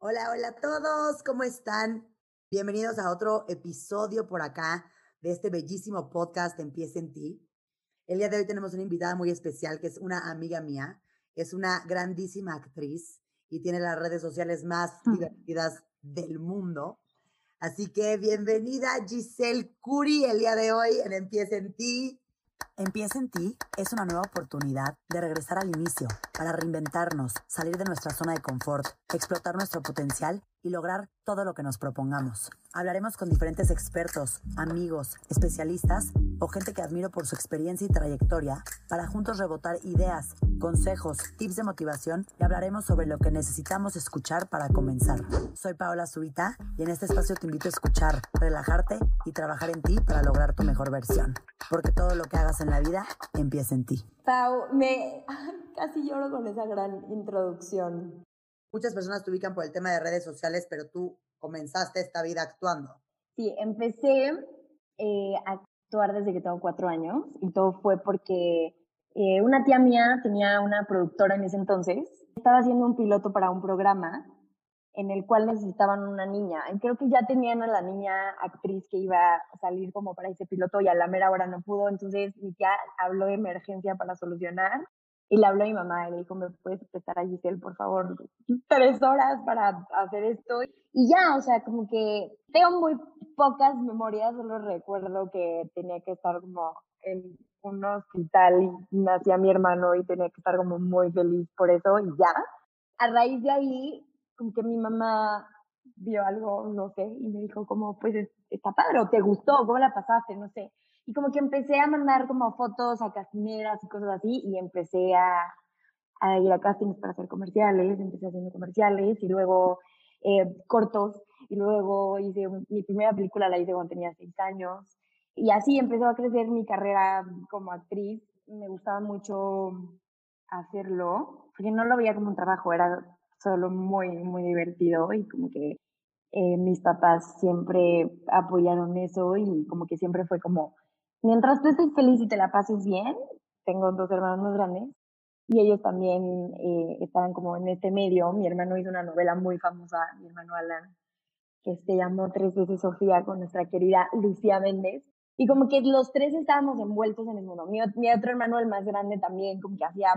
Hola, hola a todos, ¿cómo están? Bienvenidos a otro episodio por acá de este bellísimo podcast Empieza en ti. El día de hoy tenemos una invitada muy especial que es una amiga mía, es una grandísima actriz y tiene las redes sociales más divertidas del mundo. Así que bienvenida Giselle Curi el día de hoy en Empieza en ti. Empieza en ti es una nueva oportunidad de regresar al inicio para reinventarnos, salir de nuestra zona de confort, explotar nuestro potencial y lograr todo lo que nos propongamos. Hablaremos con diferentes expertos, amigos, especialistas o gente que admiro por su experiencia y trayectoria para juntos rebotar ideas, consejos, tips de motivación y hablaremos sobre lo que necesitamos escuchar para comenzar. Soy Paola Zurita y en este espacio te invito a escuchar, relajarte y trabajar en ti para lograr tu mejor versión. Porque todo lo que hagas en la vida empieza en ti. Pau, me casi lloro con esa gran introducción. Muchas personas te ubican por el tema de redes sociales, pero tú comenzaste esta vida actuando. Sí, empecé eh, a actuar desde que tengo cuatro años y todo fue porque eh, una tía mía tenía una productora en ese entonces, estaba haciendo un piloto para un programa en el cual necesitaban una niña. Y creo que ya tenían a la niña actriz que iba a salir como para ese piloto y a la mera hora no pudo, entonces mi tía habló de emergencia para solucionar y le habló a mi mamá y le dijo, ¿me puedes prestar a Giselle, por favor, tres horas para hacer esto? Y ya, o sea, como que tengo muy pocas memorias, solo recuerdo que tenía que estar como en un hospital y nacía mi hermano y tenía que estar como muy feliz por eso y ya. A raíz de ahí, como que mi mamá vio algo, no sé, y me dijo como, pues está padre, o te gustó, ¿cómo la pasaste? No sé. Y como que empecé a mandar como fotos a casineras y cosas así, y empecé a, ir a castings para hacer comerciales, empecé haciendo comerciales y luego eh, cortos, y luego hice mi primera película, la hice cuando tenía seis años, y así empezó a crecer mi carrera como actriz. Me gustaba mucho hacerlo, porque no lo veía como un trabajo, era solo muy, muy divertido y como que eh, mis papás siempre apoyaron eso y como que siempre fue como mientras tú estés feliz y te la pases bien, tengo dos hermanos más grandes y ellos también eh, estaban como en este medio. Mi hermano hizo una novela muy famosa, mi hermano Alan, que se llamó Tres veces Sofía con nuestra querida Lucía Méndez. Y como que los tres estábamos envueltos en el mundo. Mi, mi otro hermano, el más grande, también como que hacía,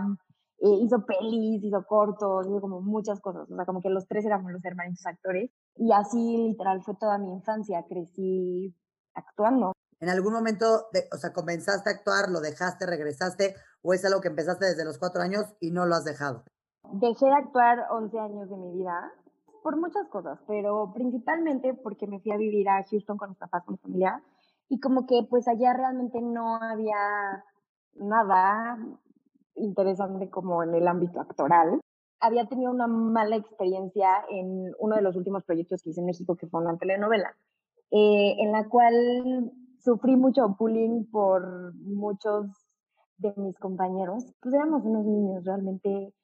eh, hizo pelis, hizo cortos, hizo como muchas cosas. O sea, como que los tres éramos los hermanitos actores. Y así literal fue toda mi infancia. Crecí actuando. ¿En algún momento, de, o sea, comenzaste a actuar, lo dejaste, regresaste, o es algo que empezaste desde los cuatro años y no lo has dejado? Dejé de actuar 11 años de mi vida por muchas cosas, pero principalmente porque me fui a vivir a Houston con mis papás, con mi familia, y como que pues allá realmente no había nada interesante como en el ámbito actoral. Había tenido una mala experiencia en uno de los últimos proyectos que hice en México, que fue una telenovela, eh, en la cual sufrí mucho bullying por muchos de mis compañeros. Pues éramos unos niños, realmente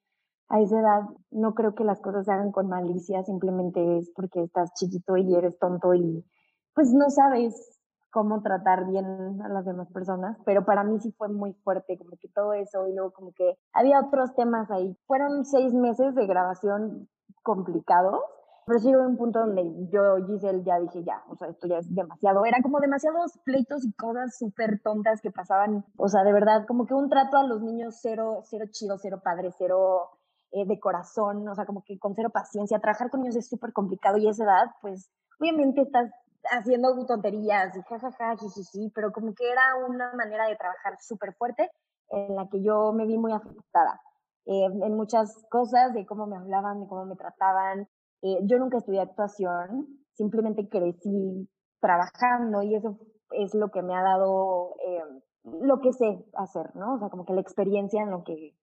a esa edad no creo que las cosas se hagan con malicia, simplemente es porque estás chiquito y eres tonto y pues no sabes cómo tratar bien a las demás personas, pero para mí sí fue muy fuerte, como que todo eso y luego como que había otros temas ahí. Fueron seis meses de grabación complicados pero sí un punto donde yo, Giselle, ya dije, ya, o sea, esto ya es demasiado. Eran como demasiados pleitos y cosas súper tontas que pasaban. O sea, de verdad, como que un trato a los niños cero, cero chido, cero padre, cero eh, de corazón, o sea, como que con cero paciencia. Trabajar con niños es súper complicado y esa edad, pues, obviamente estás haciendo tonterías y jajaja, jijiji, pero como que era una manera de trabajar súper fuerte en la que yo me vi muy afectada. Eh, en muchas cosas, de cómo me hablaban, de cómo me trataban, eh, yo nunca estudié actuación, simplemente crecí trabajando y eso es lo que me ha dado eh, lo que sé hacer, ¿no? O sea, como que la experiencia en lo que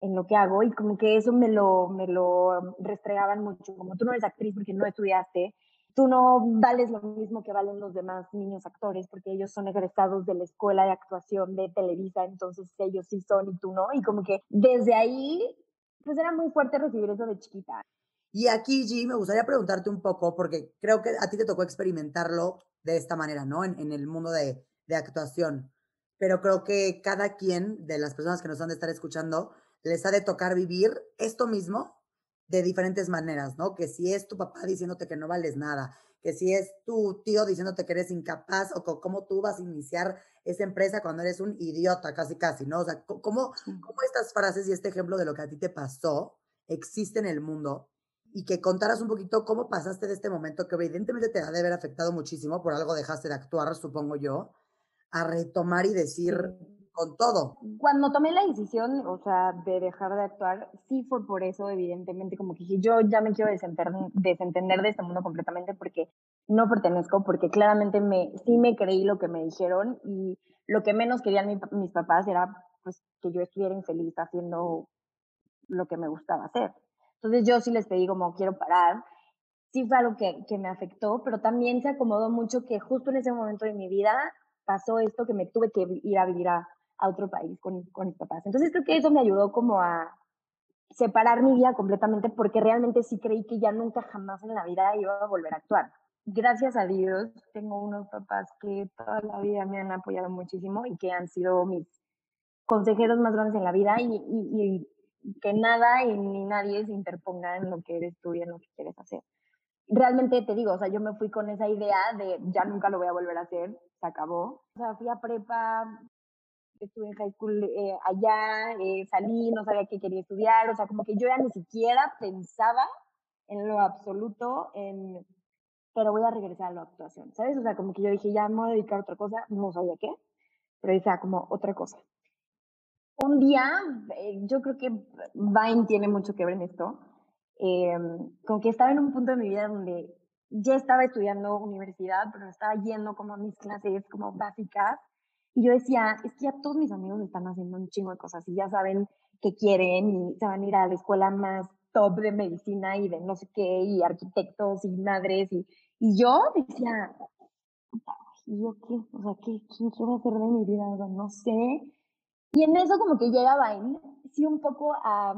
en lo que hago y como que eso me lo, me lo restregaban mucho, como tú no eres actriz porque no estudiaste, tú no vales lo mismo que valen los demás niños actores porque ellos son egresados de la escuela de actuación de Televisa, entonces ellos sí son y tú no, y como que desde ahí, pues era muy fuerte recibir eso de chiquita. Y aquí, G, me gustaría preguntarte un poco, porque creo que a ti te tocó experimentarlo de esta manera, ¿no? En, el mundo de, de, actuación. Pero creo que cada quien de las personas que nos han de estar escuchando les ha de tocar vivir esto mismo de diferentes maneras, ¿no? Que si es tu papá diciéndote que no vales nada, que si es tu tío diciéndote que eres incapaz o cómo tú vas a iniciar esa empresa cuando eres un idiota, casi, casi, ¿no? O sea, ¿cómo, cómo estas frases y este ejemplo de lo que a ti te pasó existe en el mundo? Y que contaras un poquito cómo pasaste de este momento que evidentemente te ha de haber afectado muchísimo, por algo dejaste de actuar, supongo yo, a retomar y decir, con todo. Cuando tomé la decisión, o sea, de dejar de actuar, sí fue por eso, evidentemente, como que dije, yo ya me quiero desentender, de este mundo completamente porque no pertenezco, porque claramente me, sí me creí lo que me dijeron y lo que menos querían mis papás era pues que yo estuviera infeliz haciendo lo que me gustaba hacer. Entonces yo sí les pedí como quiero parar. Sí fue algo que me afectó, pero también se acomodó mucho que justo en ese momento de mi vida pasó esto que me tuve que ir a vivir a, a otro país con, con mis papás. Entonces creo que eso me ayudó como a separar mi vida completamente porque realmente sí creí que ya nunca jamás en la vida iba a volver a actuar. Gracias a Dios tengo unos papás que toda la vida me han apoyado muchísimo y que han sido mis consejeros más grandes en la vida y, y, que nada y ni nadie se interponga en lo que eres tú y en lo que quieres hacer. Realmente te digo, o sea, yo me fui con esa idea de ya nunca lo voy a volver a hacer, se acabó. O sea, fui a prepa, estuve en high school eh, allá, eh, salí, no sabía qué quería estudiar, o sea, como que yo ya ni siquiera pensaba en lo absoluto en, pero voy a regresar a la actuación, ¿sabes? O sea, como que yo dije, ya me voy a dedicar a otra cosa, no sabía qué, pero dije, ah, como otra cosa. Un día, eh, yo creo que Vine tiene mucho que ver en esto, como que estaba en un punto de mi vida donde ya estaba estudiando universidad, pero estaba yendo como a mis clases como básicas y yo decía, es que ya todos mis amigos están haciendo un chingo de cosas y ya saben qué quieren y se van a ir a la escuela más top de medicina y de no sé qué, y arquitectos y madres. Y, y yo decía, ¿y yo qué? O sea, ¿qué, ¿quién quiero hacer de mi vida? No sé. Y en eso como que llegaba, sí, un poco a,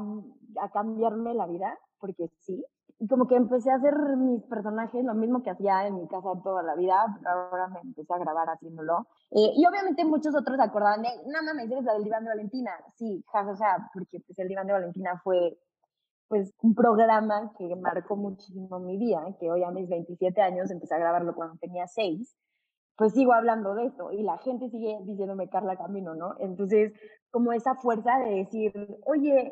a cambiarme la vida, porque sí, y como que empecé a hacer mis personajes, lo mismo que hacía en mi casa toda la vida, pero ahora me empecé a grabar haciéndolo. Eh, y obviamente muchos otros acordaban de, no mames, eres la del diván de Valentina. Sí, o sea, porque pues el diván de Valentina fue pues un programa que marcó muchísimo mi vida, que hoy a mis 27 años empecé a grabarlo cuando tenía 6, pues sigo hablando de eso y la gente sigue diciéndome Carla Camino, ¿no? Entonces, como esa fuerza de decir, oye,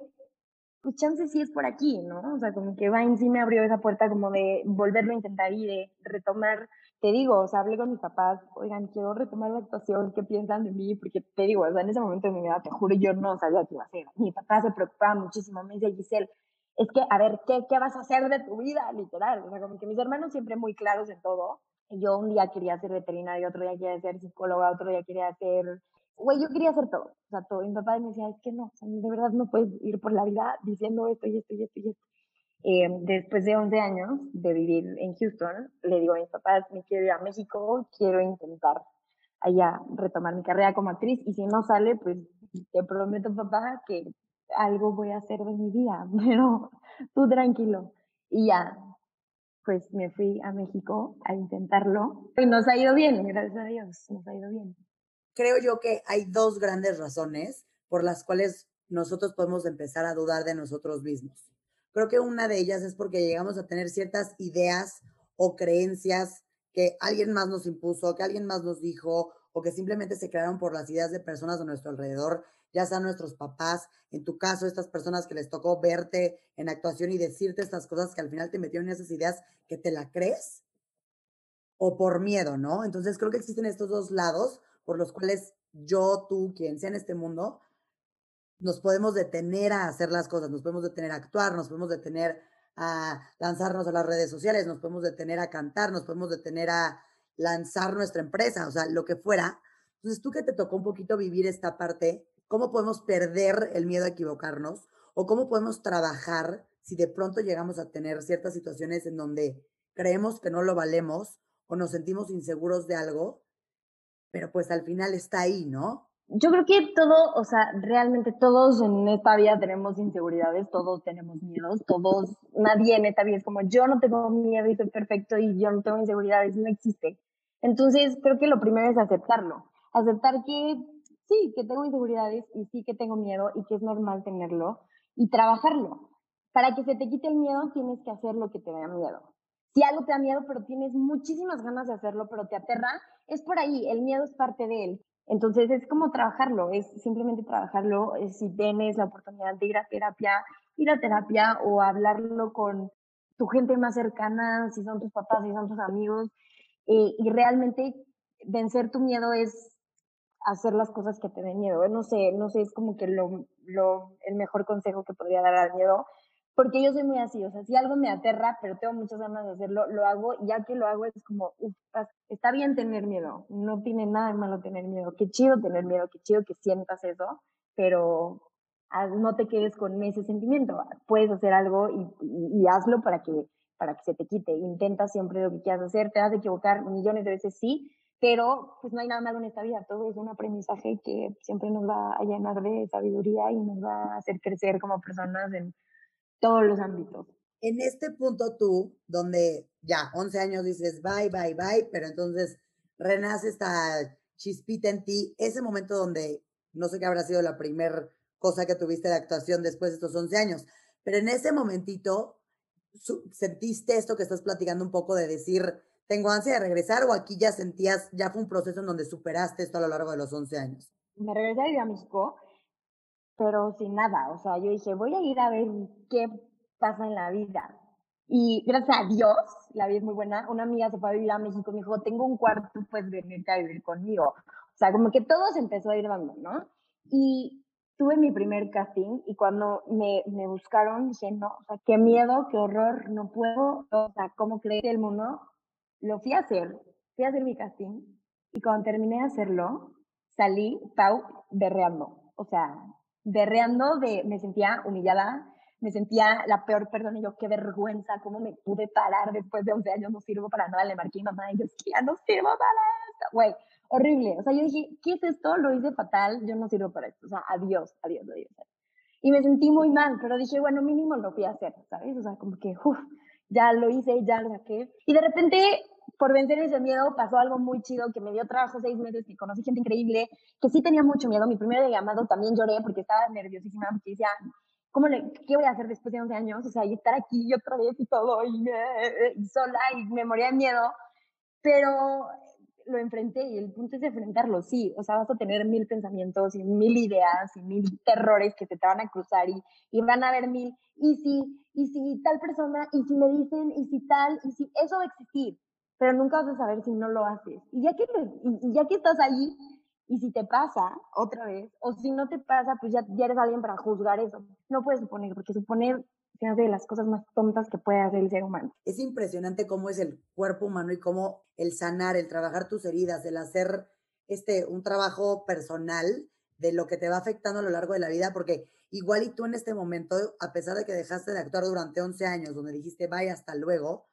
pues chance sí es por aquí, ¿no? O sea, como que Vine sí me abrió esa puerta como de volverlo a intentar y de retomar, te digo, o sea, hablé con mis papás, oigan, quiero retomar la actuación, ¿qué piensan de mí? Porque te digo, o sea, en ese momento de mi vida, te juro, yo no sabía qué iba a hacer. Mi papá se preocupaba muchísimo, me dice, Giselle, es que, a ver, ¿qué, ¿qué vas a hacer de tu vida? Literal, o sea, como que mis hermanos siempre muy claros en todo. Yo un día quería ser veterinaria, otro día quería ser psicóloga, otro día quería ser güey, yo quería hacer todo, o sea, todo. Y mi papá me decía, es que no, de verdad no puedes ir por la vida diciendo esto y esto y esto y esto. Eh, después de 11 años de vivir en Houston, le digo a mis papás, me quiero ir a México, quiero intentar allá retomar mi carrera como actriz y si no sale, pues te prometo, papá, que algo voy a hacer de mi vida, pero tú tranquilo. Y ya, pues me fui a México a intentarlo y nos ha ido bien, gracias a Dios, nos ha ido bien creo yo que hay dos grandes razones por las cuales nosotros podemos empezar a dudar de nosotros mismos. Creo que una de ellas es porque llegamos a tener ciertas ideas o creencias que alguien más nos impuso, que alguien más nos dijo, o que simplemente se crearon por las ideas de personas a nuestro alrededor, ya sean nuestros papás, en tu caso, estas personas que les tocó verte en actuación y decirte estas cosas que al final te metieron en esas ideas que te la crees, o por miedo, ¿no? Entonces creo que existen estos dos lados por los cuales yo, tú, quien sea en este mundo, nos podemos detener a hacer las cosas, nos podemos detener a actuar, nos podemos detener a lanzarnos a las redes sociales, nos podemos detener a cantar, nos podemos detener a lanzar nuestra empresa, o sea, lo que fuera. Entonces, tú que te tocó un poquito vivir esta parte, ¿cómo podemos perder el miedo a equivocarnos? ¿O cómo podemos trabajar si de pronto llegamos a tener ciertas situaciones en donde creemos que no lo valemos o nos sentimos inseguros de algo pero pues al final está ahí, ¿no? Yo creo que todo, o sea, realmente todos en esta vida tenemos inseguridades, todos tenemos miedos, todos, nadie en esta vida es como yo no tengo miedo y soy perfecto y yo no tengo inseguridades, no existe. Entonces, creo que lo primero es aceptarlo, aceptar que sí, que tengo inseguridades y sí que tengo miedo y que es normal tenerlo y trabajarlo. para que se te quite el miedo tienes que hacer lo que te da miedo. Si algo te da miedo, pero tienes muchísimas ganas de hacerlo, pero te aterra, es por ahí, el miedo es parte de él. Entonces es como trabajarlo, es simplemente trabajarlo. Si tienes la oportunidad de ir a terapia, ir a terapia o hablarlo con tu gente más cercana, si son tus papás, si son tus amigos, eh, y realmente vencer tu miedo es hacer las cosas que te den miedo. No sé, no sé, es como que lo, lo, el mejor consejo que podría dar al miedo, porque yo soy muy así, o sea, si algo me aterra, pero tengo muchas ganas de hacerlo, lo hago, y ya que lo hago es como, uff, está bien tener miedo, no tiene nada de malo tener miedo, qué chido tener miedo, qué chido que sientas eso, pero ah, no te quedes con ese sentimiento, puedes hacer algo y, y, hazlo para que, para que se te quite, intenta siempre lo que quieras hacer, te vas a equivocar millones de veces, sí, pero pues no hay nada malo en esta vida, todo es un aprendizaje que siempre nos va a llenar de sabiduría y nos va a hacer crecer como personas en todos los ámbitos. En este punto tú, donde ya 11 años dices bye, bye, bye, pero entonces renace esta chispita en ti, ese momento donde no sé qué habrá sido la primera cosa que tuviste de actuación después de estos 11 años, pero en ese momentito sentiste esto que estás platicando un poco de decir, tengo ansia de regresar o aquí ya sentías, ya fue un proceso en donde superaste esto a lo largo de los 11 años? Me regresé a México, pero sin nada, o sea, yo dije, voy a ir a ver qué pasa en la vida. Y gracias a Dios, la vida es muy buena, una amiga se fue a vivir a México, me dijo, tengo un cuarto, puedes venirte a vivir conmigo. O sea, como que todo se empezó a ir dando, ¿no? Y tuve mi primer casting y cuando me, me buscaron dije, no, o sea, qué miedo, qué horror, no puedo, o sea, ¿cómo creer el mundo? lo fui a hacer, fui a hacer mi casting y cuando terminé de hacerlo, salí, Pau, berreando. O sea, berreando de, me sentía humillada, me sentía la peor persona y yo, qué vergüenza, cómo me pude parar después de 11 años, no sirvo para nada, le marqué a mi mamá y yo, ya no sirvo para esto, güey, horrible. O sea, yo dije, ¿qué es esto? Lo hice fatal, yo no sirvo para esto. O sea, adiós, adiós, adiós. Y me sentí muy mal, pero dije, bueno, mínimo lo fui a hacer, ¿sabes? O sea, como que, uff, ya lo hice, ya lo saqué. Y de repente, por vencer ese miedo, pasó algo muy chido, que me dio trabajo seis meses, que conocí gente increíble, que sí tenía mucho miedo. Mi primer llamado también lloré porque estaba nerviosísima, porque decía, ¿cómo le, ¿qué voy a hacer después de 11 años? O sea, y estar aquí otra vez y todo, y, y sola, y me moría de miedo. Pero lo enfrenté y el punto es enfrentarlo, sí, o sea, vas a tener mil pensamientos y mil ideas y mil terrores que te, te van a cruzar y, y van a haber mil, y si, y si tal persona, y si me dicen, y si tal, y si eso va a existir, pero nunca vas a saber si no lo haces. Y ya que, y, ya que estás ahí, y si te pasa otra vez, o si no te pasa, pues ya, ya eres alguien para juzgar eso. No puedes suponer, porque suponer se hace de las cosas más tontas que puede hacer el ser humano. Es impresionante cómo es el cuerpo humano y cómo el sanar, el trabajar tus heridas, el hacer este, un trabajo personal de lo que te va afectando a lo largo de la vida, porque igual y tú en este momento, a pesar de que dejaste de actuar durante 11 años, donde dijiste, vaya, hasta luego,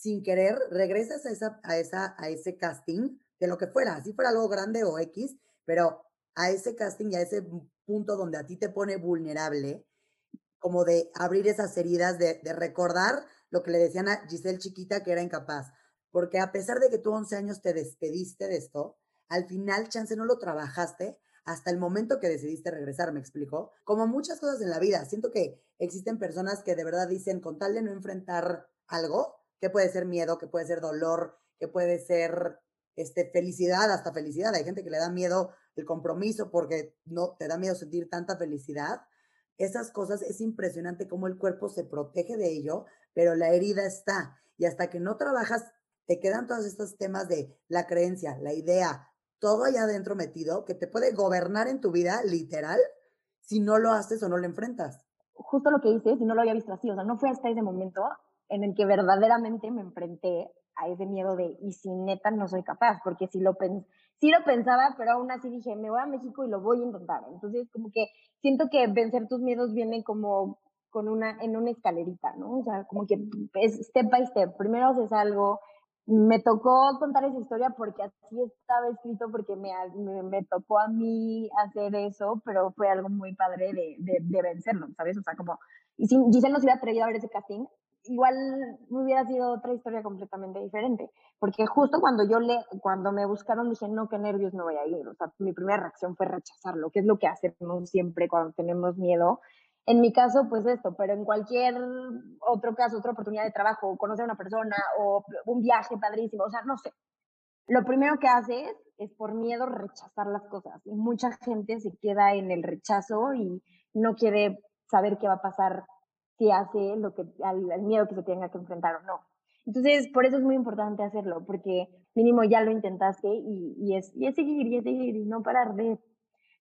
sin querer, regresas a, esa, a, esa, a ese casting, de lo que fuera, si fuera algo grande o X, pero a ese casting y a ese punto donde a ti te pone vulnerable, como de abrir esas heridas, de, recordar lo que le decían a Giselle chiquita que era incapaz. Porque a pesar de que tú 11 años te despediste de esto, al final, chance, no lo trabajaste hasta el momento que decidiste regresar, ¿me explico? Como muchas cosas en la vida, siento que existen personas que de verdad dicen, con tal de no enfrentar algo, que puede ser miedo, que puede ser dolor, que puede ser este, felicidad, hasta felicidad. Hay gente que le da miedo el compromiso porque no te da miedo sentir tanta felicidad esas cosas es impresionante cómo el cuerpo se protege de ello, pero la herida está. Y hasta que no trabajas, te quedan todos estos temas de la creencia, la idea, todo allá adentro metido que te puede gobernar en tu vida, literal, si no lo haces o no lo enfrentas. Justo lo que dices, y no lo había visto así, o sea, no fue hasta ese momento en el que verdaderamente me enfrenté a ese miedo de, y si neta no soy capaz, porque si lo, sí lo pensaba, pero aún así dije, me voy a México y lo voy a intentar. Entonces, como que siento que vencer tus miedos viene como con una, en una escalerita, ¿no? O sea, como que es step by step. Primero haces algo, me tocó contar esa historia porque así estaba escrito, porque me, me, tocó a mí hacer eso, pero fue algo muy padre de, de, de vencerlo, ¿sabes? O sea, como, y si Giselle no se hubiera atrevido a ver ese casting, igual hubiera sido otra historia completamente diferente, porque justo cuando yo le, cuando me buscaron dije, no, qué nervios no voy a ir, o sea, mi primera reacción fue rechazarlo, que es lo que hacemos siempre cuando tenemos miedo, En mi caso, pues esto, pero en cualquier otro caso, otra oportunidad de trabajo, conocer a una persona o un viaje padrísimo, o sea, no sé. Lo primero que haces es por miedo rechazar las cosas. Y mucha gente se queda en el rechazo y no quiere saber qué va a pasar si hace lo que, al, miedo que se tenga que enfrentar o no. Entonces, por eso es muy importante hacerlo, porque mínimo ya lo intentaste y, y, es, y es seguir y es seguir y no parar de,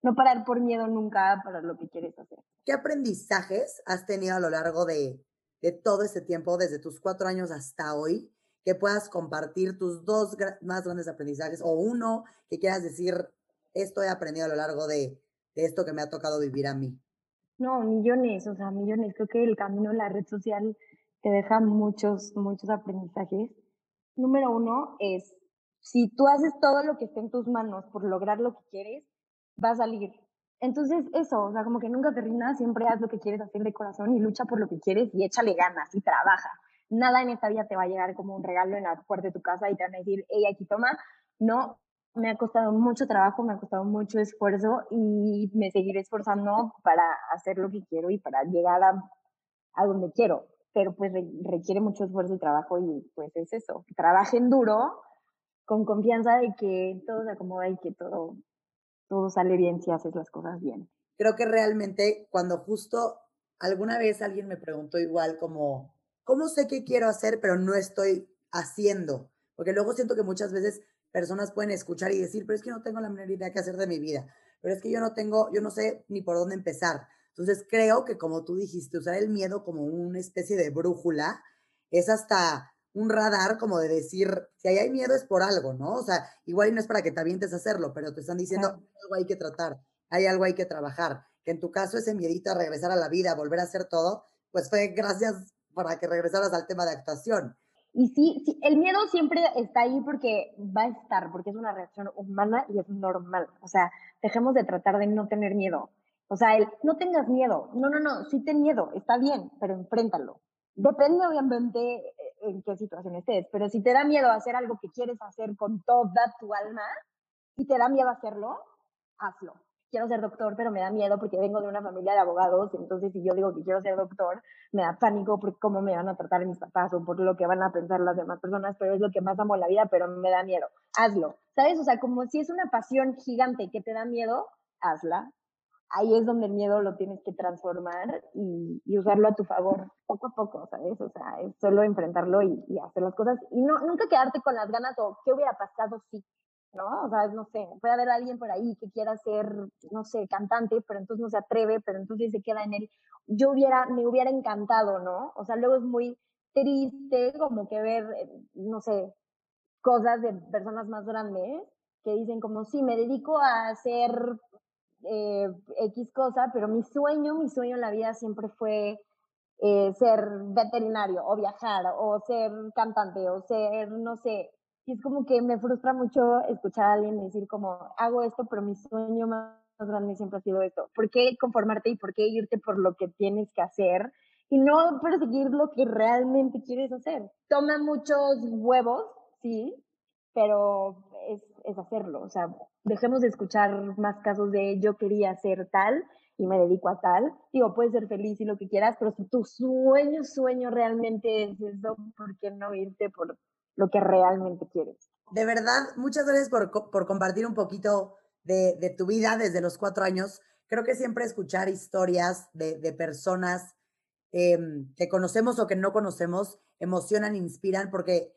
no parar por miedo nunca para lo que quieres hacer. ¿Qué aprendizajes has tenido a lo largo de, de todo este tiempo, desde tus cuatro años hasta hoy, que puedas compartir tus dos más grandes aprendizajes o uno que quieras decir, esto he aprendido a lo largo de, de esto que me ha tocado vivir a mí? No, millones, o sea, millones. Creo que el camino de la red social te deja muchos, muchos aprendizajes. Número uno es, si tú haces todo lo que esté en tus manos por lograr lo que quieres, va a salir. Entonces, eso, o sea, como que nunca te rindas, siempre haz lo que quieres hacer de corazón y lucha por lo que quieres y échale ganas y trabaja. Nada en esta vida te va a llegar como un regalo en la puerta de tu casa y te van a decir, hey, aquí toma. No, me ha costado mucho trabajo, me ha costado mucho esfuerzo y me seguiré esforzando para hacer lo que quiero y para llegar a, a donde quiero. Pero pues requiere mucho esfuerzo y trabajo y pues es eso. Trabajen duro con confianza de que todo se acomoda y que todo, todo sale bien si haces las cosas bien. Creo que realmente cuando justo alguna vez alguien me preguntó igual como, ¿cómo sé qué quiero hacer pero no estoy haciendo? Porque luego siento que muchas veces personas pueden escuchar y decir, pero es que no tengo la menor idea qué hacer de mi vida, pero es que yo no tengo, yo no sé ni por dónde empezar. Entonces creo que como tú dijiste, usar el miedo como una especie de brújula es hasta un radar como de decir, si ahí hay miedo es por algo, ¿no? O sea, igual no es para que te avientes a hacerlo, pero te están diciendo, algo hay que tratar, hay algo hay que trabajar. Que en tu caso ese miedito a regresar a la vida, a volver a hacer todo, pues fue gracias para que regresaras al tema de actuación. Y sí, sí, el miedo siempre está ahí porque va a estar, porque es una reacción humana y es normal. O sea, dejemos de tratar de no tener miedo. O sea, el no tengas miedo. No, no, no, sí ten miedo, está bien, pero enfréntalo. Depende obviamente en qué situación estés, pero si te da miedo hacer algo que quieres hacer con toda tu alma y te da miedo hacerlo, hazlo quiero ser doctor, pero me da miedo porque vengo de una familia de abogados, entonces si yo digo que quiero ser doctor, me da pánico por cómo me van a tratar mis papás o por lo que van a pensar las demás personas, pero es lo que más amo en la vida, pero me da miedo. Hazlo, ¿sabes? O sea, como si es una pasión gigante que te da miedo, hazla. Ahí es donde el miedo lo tienes que transformar y, usarlo a tu favor poco a poco, ¿sabes? O sea, es solo enfrentarlo y, y hacer las cosas y no, nunca quedarte con las ganas o qué hubiera pasado si ¿no? O sea, no sé, puede haber alguien por ahí que quiera ser, no sé, cantante, pero entonces no se atreve, pero entonces se queda en él. Yo hubiera, me hubiera encantado, ¿no? O sea, luego es muy triste como que ver, eh, no sé, cosas de personas más grandes que dicen como, sí, me dedico a hacer eh, X cosa, pero mi sueño, mi sueño en la vida siempre fue eh, ser veterinario o viajar o ser cantante o ser, no sé, y es como que me frustra mucho escuchar a alguien decir como, hago esto, pero mi sueño más grande siempre ha sido esto. ¿Por qué conformarte y por qué irte por lo que tienes que hacer y no perseguir lo que realmente quieres hacer? Toma muchos huevos, sí, pero es, es hacerlo. O sea, dejemos de escuchar más casos de yo quería ser tal y me dedico a tal. Digo, puedes ser feliz y lo que quieras, pero si tu sueño, sueño realmente es eso, ¿por qué no irte por lo que realmente quieres. De verdad, muchas gracias por, por compartir un poquito de, de, tu vida desde los cuatro años. Creo que siempre escuchar historias de, de personas em, que conocemos o que no conocemos emocionan, inspiran, porque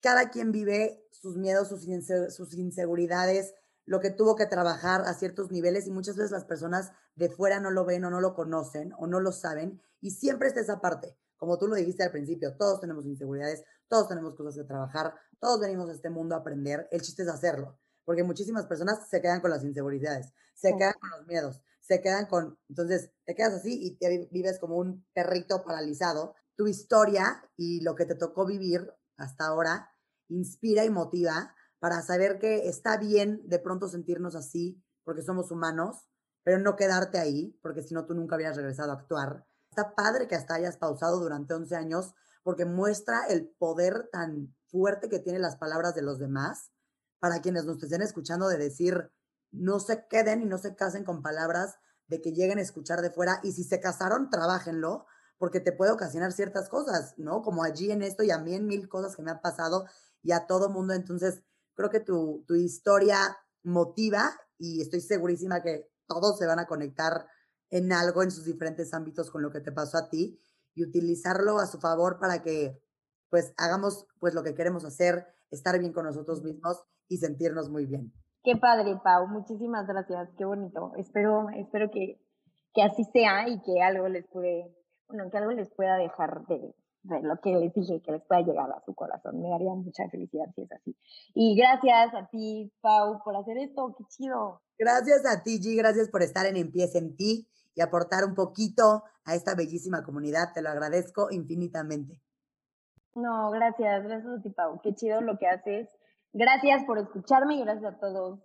cada quien vive sus miedos, sus, sus inseguridades, lo que tuvo que trabajar a ciertos niveles y muchas veces las personas de fuera no lo ven o no lo conocen o no lo saben y siempre está esa parte. Como tú lo dijiste al principio, todos tenemos inseguridades, todos tenemos cosas que trabajar, todos venimos a este mundo a aprender, el chiste es hacerlo, porque muchísimas personas se quedan con las inseguridades, se quedan con los miedos, se quedan con, entonces te quedas así y te vives como un perrito paralizado. Tu historia y lo que te tocó vivir hasta ahora inspira y motiva para saber que está bien de pronto sentirnos así, porque somos humanos, pero no quedarte ahí, porque si no tú nunca habías regresado a actuar Está padre que hasta hayas pausado durante 11 años porque muestra el poder tan fuerte que tienen las palabras de los demás para quienes nos estén escuchando de decir, no se queden y no se casen con palabras de que lleguen a escuchar de fuera y si se casaron, trabajenlo, porque te puede ocasionar ciertas cosas, ¿no? Como allí en esto y a mí en mil cosas que me han pasado y a todo mundo. Entonces, creo que tu, tu historia motiva y estoy segurísima que todos se van a conectar en algo en sus diferentes ámbitos con lo que te pasó a ti y utilizarlo a su favor para que pues hagamos pues lo que queremos hacer, estar bien con nosotros mismos y sentirnos muy bien. Qué padre, Pau. Muchísimas gracias. Qué bonito. Espero, espero que, que así sea y que algo les puede, bueno, que algo les pueda dejar de, de lo que les dije, que les pueda llegar a su corazón. Me daría mucha felicidad si es así. Y gracias a ti, Pau, por hacer esto. Qué chido. Gracias a ti, G. Gracias por estar en Empieza en ti y aportar un poquito a esta bellísima comunidad. Te lo agradezco infinitamente. No, gracias. Gracias a ti, Pau. Qué chido lo que haces. Gracias por escucharme y gracias a todos